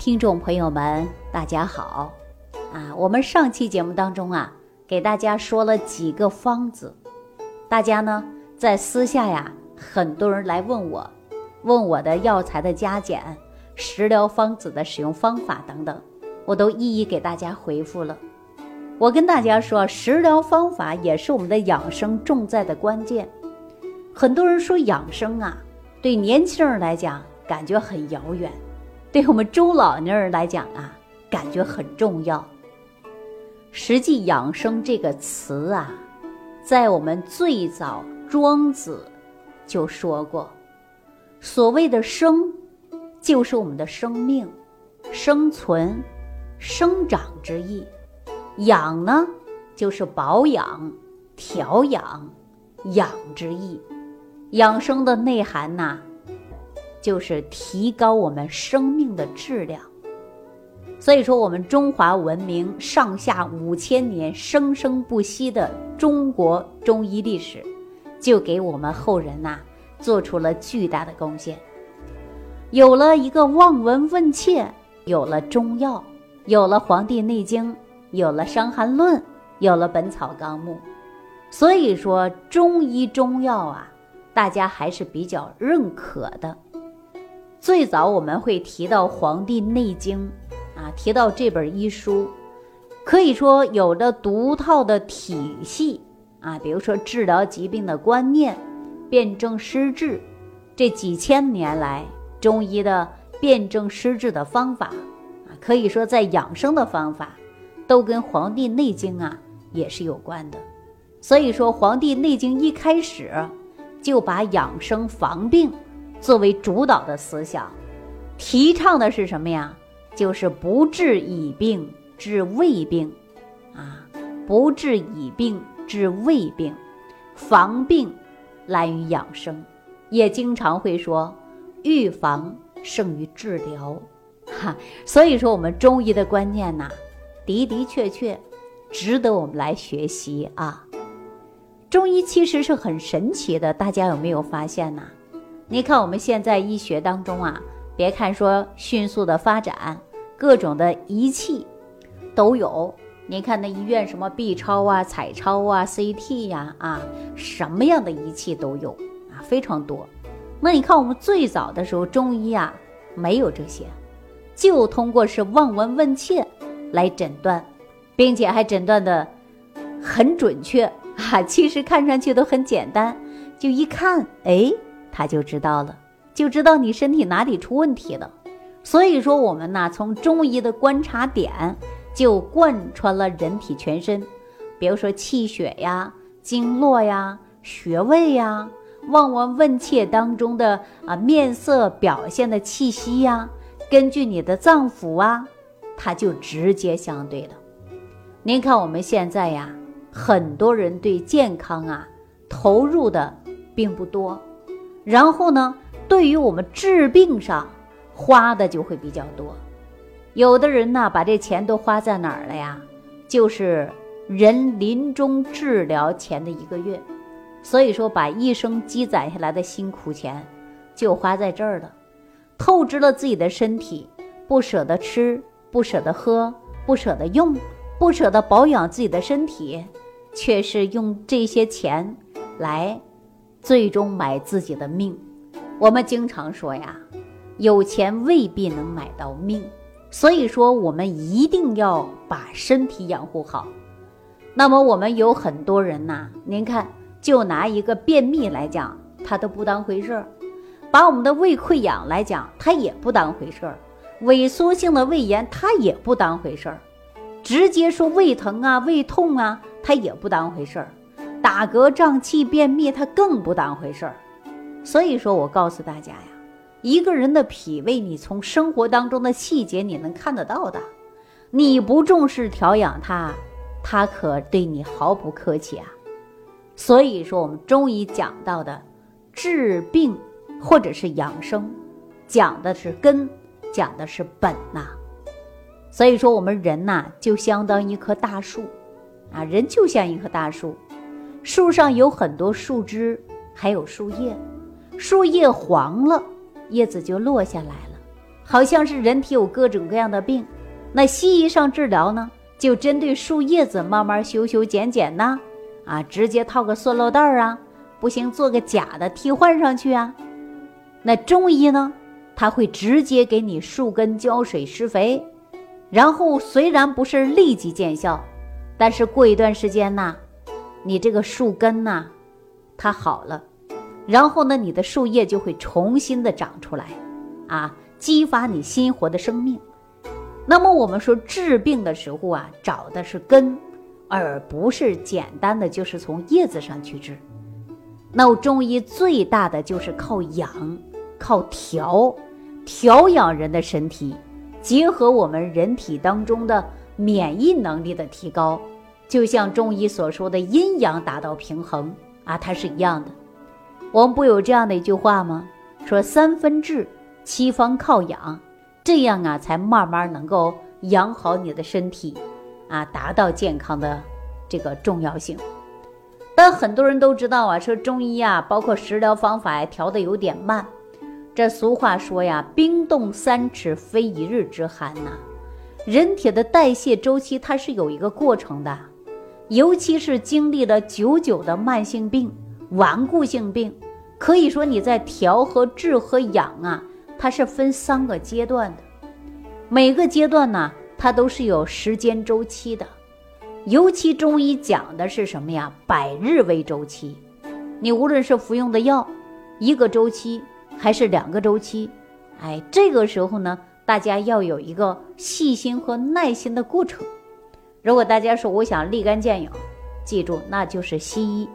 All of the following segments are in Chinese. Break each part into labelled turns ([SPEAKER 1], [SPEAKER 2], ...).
[SPEAKER 1] 听众朋友们，大家好！啊，我们上期节目当中啊，给大家说了几个方子，大家呢在私下呀，很多人来问我，问我的药材的加减、食疗方子的使用方法等等，我都一一给大家回复了。我跟大家说，食疗方法也是我们的养生重在的关键。很多人说养生啊，对年轻人来讲感觉很遥远。对我们中老年人来讲啊，感觉很重要。实际“养生”这个词啊，在我们最早庄子就说过，所谓的“生”，就是我们的生命、生存、生长之意；“养”呢，就是保养、调养、养之意。养生的内涵呐。就是提高我们生命的质量，所以说我们中华文明上下五千年生生不息的中国中医历史，就给我们后人呐做出了巨大的贡献。有了一个望闻问切，有了中药，有了《黄帝内经》，有了《伤寒论》，有了《本草纲目》，所以说中医中药啊，大家还是比较认可的。最早我们会提到《黄帝内经》，啊，提到这本医书，可以说有着独套的体系啊，比如说治疗疾病的观念、辨证施治，这几千年来中医的辨证施治的方法啊，可以说在养生的方法，都跟《黄帝内经》啊也是有关的。所以说，《黄帝内经》一开始就把养生防病。作为主导的思想，提倡的是什么呀？就是不治已病治未病，啊，不治已病治未病，防病来于养生，也经常会说预防胜于治疗，哈。所以说，我们中医的观念呐，的的确确值得我们来学习啊。中医其实是很神奇的，大家有没有发现呢？你看，我们现在医学当中啊，别看说迅速的发展，各种的仪器都有。你看那医院什么 B 超啊、彩超啊、CT 呀，啊，什么样的仪器都有啊，非常多。那你看我们最早的时候，中医啊没有这些，就通过是望闻问切来诊断，并且还诊断的很准确啊。其实看上去都很简单，就一看，哎。他就知道了，就知道你身体哪里出问题了。所以说，我们呢从中医的观察点就贯穿了人体全身，比如说气血呀、经络呀、穴位呀、望闻问切当中的啊面色表现的气息呀，根据你的脏腑啊，它就直接相对的。您看我们现在呀，很多人对健康啊投入的并不多。然后呢，对于我们治病上花的就会比较多，有的人呢把这钱都花在哪儿了呀？就是人临终治疗前的一个月，所以说把一生积攒下来的辛苦钱就花在这儿了，透支了自己的身体，不舍得吃，不舍得喝，不舍得用，不舍得保养自己的身体，却是用这些钱来。最终买自己的命，我们经常说呀，有钱未必能买到命，所以说我们一定要把身体养护好。那么我们有很多人呐，您看，就拿一个便秘来讲，他都不当回事儿；把我们的胃溃疡来讲，他也不当回事儿；萎缩性的胃炎，他也不当回事儿；直接说胃疼啊、胃痛啊，他也不当回事儿。打嗝、胀气、便秘，他更不当回事儿。所以说我告诉大家呀，一个人的脾胃，你从生活当中的细节你能看得到的。你不重视调养它，它可对你毫不客气啊。所以说，我们中医讲到的治病或者是养生，讲的是根，讲的是本呐。所以说，我们人呐，就相当一棵大树啊，人就像一棵大树。树上有很多树枝，还有树叶，树叶黄了，叶子就落下来了；好像是人体有各种各样的病。那西医上治疗呢，就针对树叶子慢慢修修剪剪呐，啊，直接套个塑料袋儿啊，不行做个假的替换上去啊。那中医呢，它会直接给你树根浇水施肥，然后虽然不是立即见效，但是过一段时间呐，你这个树根呐，它好了，然后呢，你的树叶就会重新的长出来，啊，激发你新活的生命。那么我们说治病的时候啊，找的是根，而不是简单的就是从叶子上去治。那中医最大的就是靠养，靠调，调养人的身体，结合我们人体当中的免疫能力的提高，就像中医所说的阴阳达到平衡啊，它是一样的。我们不有这样的一句话吗？说三分治，七方靠养。这样啊，才慢慢能够养好你的身体，啊，达到健康的这个重要性。但很多人都知道啊，说中医啊，包括食疗方法呀，调的有点慢。这俗话说呀，“冰冻三尺，非一日之寒”呐。人体的代谢周期它是有一个过程的，尤其是经历了久久的慢性病、顽固性病，可以说你在调和治和养啊。它是分三个阶段的，每个阶段呢，它都是有时间周期的。尤其中医讲的是什么呀？百日为周期。你无论是服用的药，一个周期还是两个周期，哎，这个时候呢，大家要有一个细心和耐心的过程。如果大家说我想立竿见影，记住那就是西医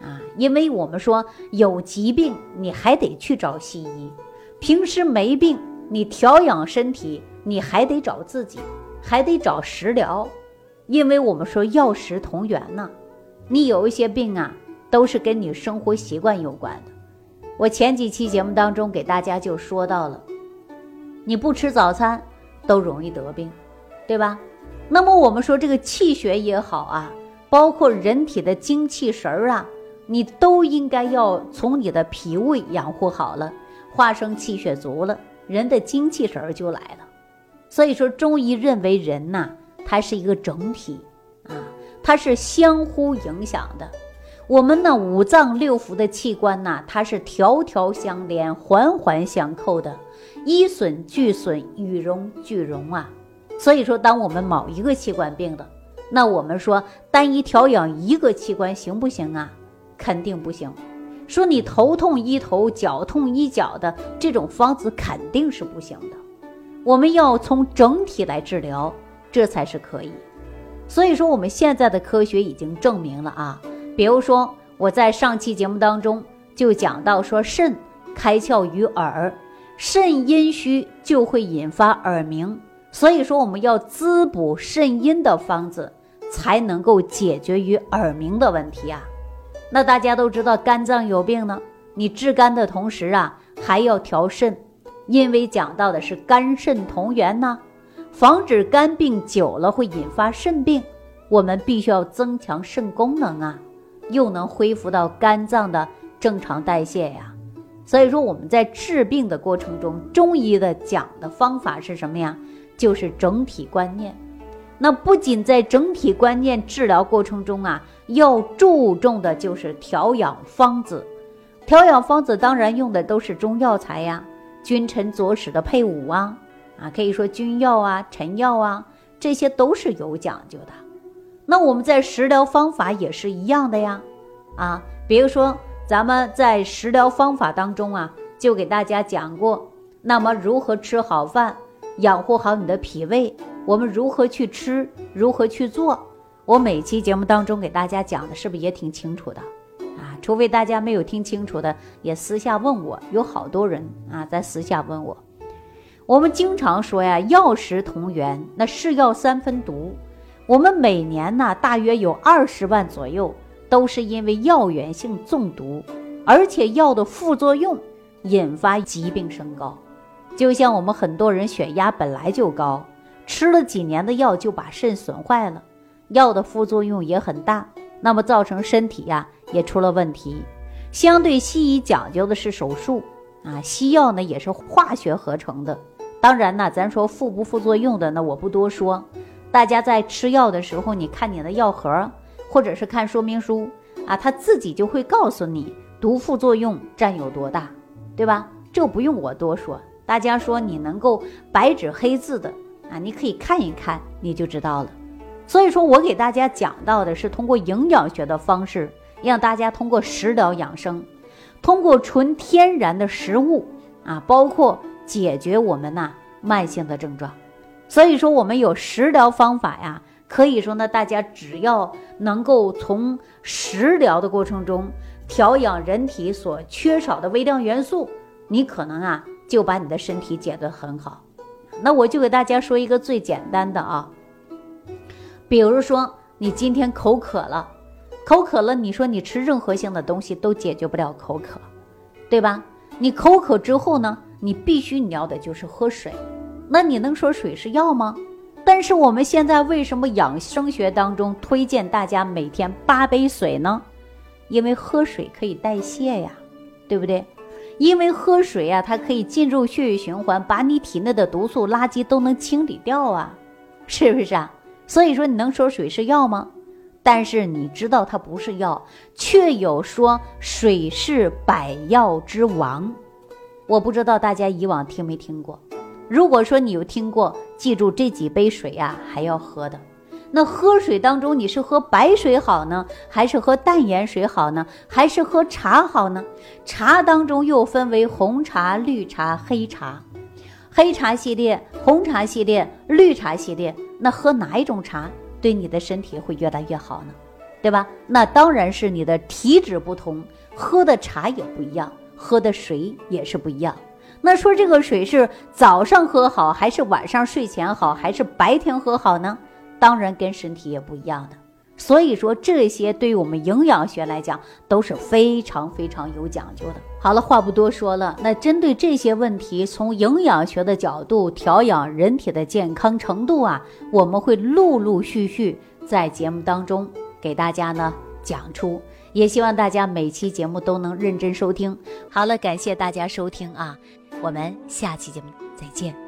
[SPEAKER 1] 啊，因为我们说有疾病你还得去找西医。平时没病，你调养身体，你还得找自己，还得找食疗，因为我们说药食同源呢。你有一些病啊，都是跟你生活习惯有关的。我前几期节目当中给大家就说到了，你不吃早餐都容易得病，对吧？那么我们说这个气血也好啊，包括人体的精气神儿啊，你都应该要从你的脾胃养护好了。化生气血足了，人的精气神儿就来了。所以说，中医认为人呐，它是一个整体啊，它是相互影响的。我们呢，五脏六腑的器官呐，它是条条相连、环环相扣的，一损俱损，与荣俱荣啊。所以说，当我们某一个器官病了，那我们说单一调养一个器官行不行啊？肯定不行。说你头痛医头，脚痛医脚的这种方子肯定是不行的，我们要从整体来治疗，这才是可以。所以说，我们现在的科学已经证明了啊，比如说我在上期节目当中就讲到说，肾开窍于耳，肾阴虚就会引发耳鸣，所以说我们要滋补肾阴的方子，才能够解决于耳鸣的问题啊。那大家都知道肝脏有病呢，你治肝的同时啊，还要调肾，因为讲到的是肝肾同源呢，防止肝病久了会引发肾病，我们必须要增强肾功能啊，又能恢复到肝脏的正常代谢呀。所以说我们在治病的过程中，中医的讲的方法是什么呀？就是整体观念。那不仅在整体观念治疗过程中啊，要注重的就是调养方子。调养方子当然用的都是中药材呀，君臣佐使的配伍啊，啊，可以说君药啊、臣药啊，这些都是有讲究的。那我们在食疗方法也是一样的呀，啊，比如说咱们在食疗方法当中啊，就给大家讲过，那么如何吃好饭，养护好你的脾胃。我们如何去吃，如何去做？我每期节目当中给大家讲的是不是也挺清楚的啊？除非大家没有听清楚的，也私下问我。有好多人啊在私下问我。我们经常说呀，药食同源，那是药三分毒。我们每年呢，大约有二十万左右都是因为药源性中毒，而且药的副作用引发疾病升高。就像我们很多人血压本来就高。吃了几年的药就把肾损坏了，药的副作用也很大，那么造成身体呀也出了问题。相对西医讲究的是手术啊，西药呢也是化学合成的，当然呢，咱说副不副作用的，那我不多说。大家在吃药的时候，你看你的药盒，或者是看说明书啊，它自己就会告诉你毒副作用占有多大，对吧？这不用我多说。大家说你能够白纸黑字的啊，你可以看一看，你就知道了。所以说我给大家讲到的是通过营养学的方式，让大家通过食疗养生，通过纯天然的食物啊，包括解决我们呐慢性的症状。所以说，我们有食疗方法呀，可以说呢，大家只要能够从食疗的过程中调养人体所缺少的微量元素，你可能啊就把你的身体解得很好。那我就给大家说一个最简单的啊，比如说你今天口渴了，口渴了，你说你吃任何性的东西都解决不了口渴，对吧？你口渴之后呢，你必须你要的就是喝水。那你能说水是药吗？但是我们现在为什么养生学当中推荐大家每天八杯水呢？因为喝水可以代谢呀，对不对？因为喝水呀，它可以进入血液循环，把你体内的毒素、垃圾都能清理掉啊，是不是啊？所以说你能说水是药吗？但是你知道它不是药，却有说水是百药之王。我不知道大家以往听没听过。如果说你有听过，记住这几杯水呀，还要喝的。那喝水当中，你是喝白水好呢，还是喝淡盐水好呢，还是喝茶好呢？茶当中又分为红茶、绿茶、黑茶，黑茶系列、红茶系列、绿茶系列，那喝哪一种茶对你的身体会越来越好呢？对吧？那当然是你的体质不同，喝的茶也不一样，喝的水也是不一样。那说这个水是早上喝好，还是晚上睡前好，还是白天喝好呢？当然跟身体也不一样的。所以说这些对于我们营养学来讲都是非常非常有讲究的。好了，话不多说了，那针对这些问题，从营养学的角度调养人体的健康程度啊，我们会陆陆续续在节目当中给大家呢讲出。也希望大家每期节目都能认真收听。好了，感谢大家收听啊。我们下期节目再见。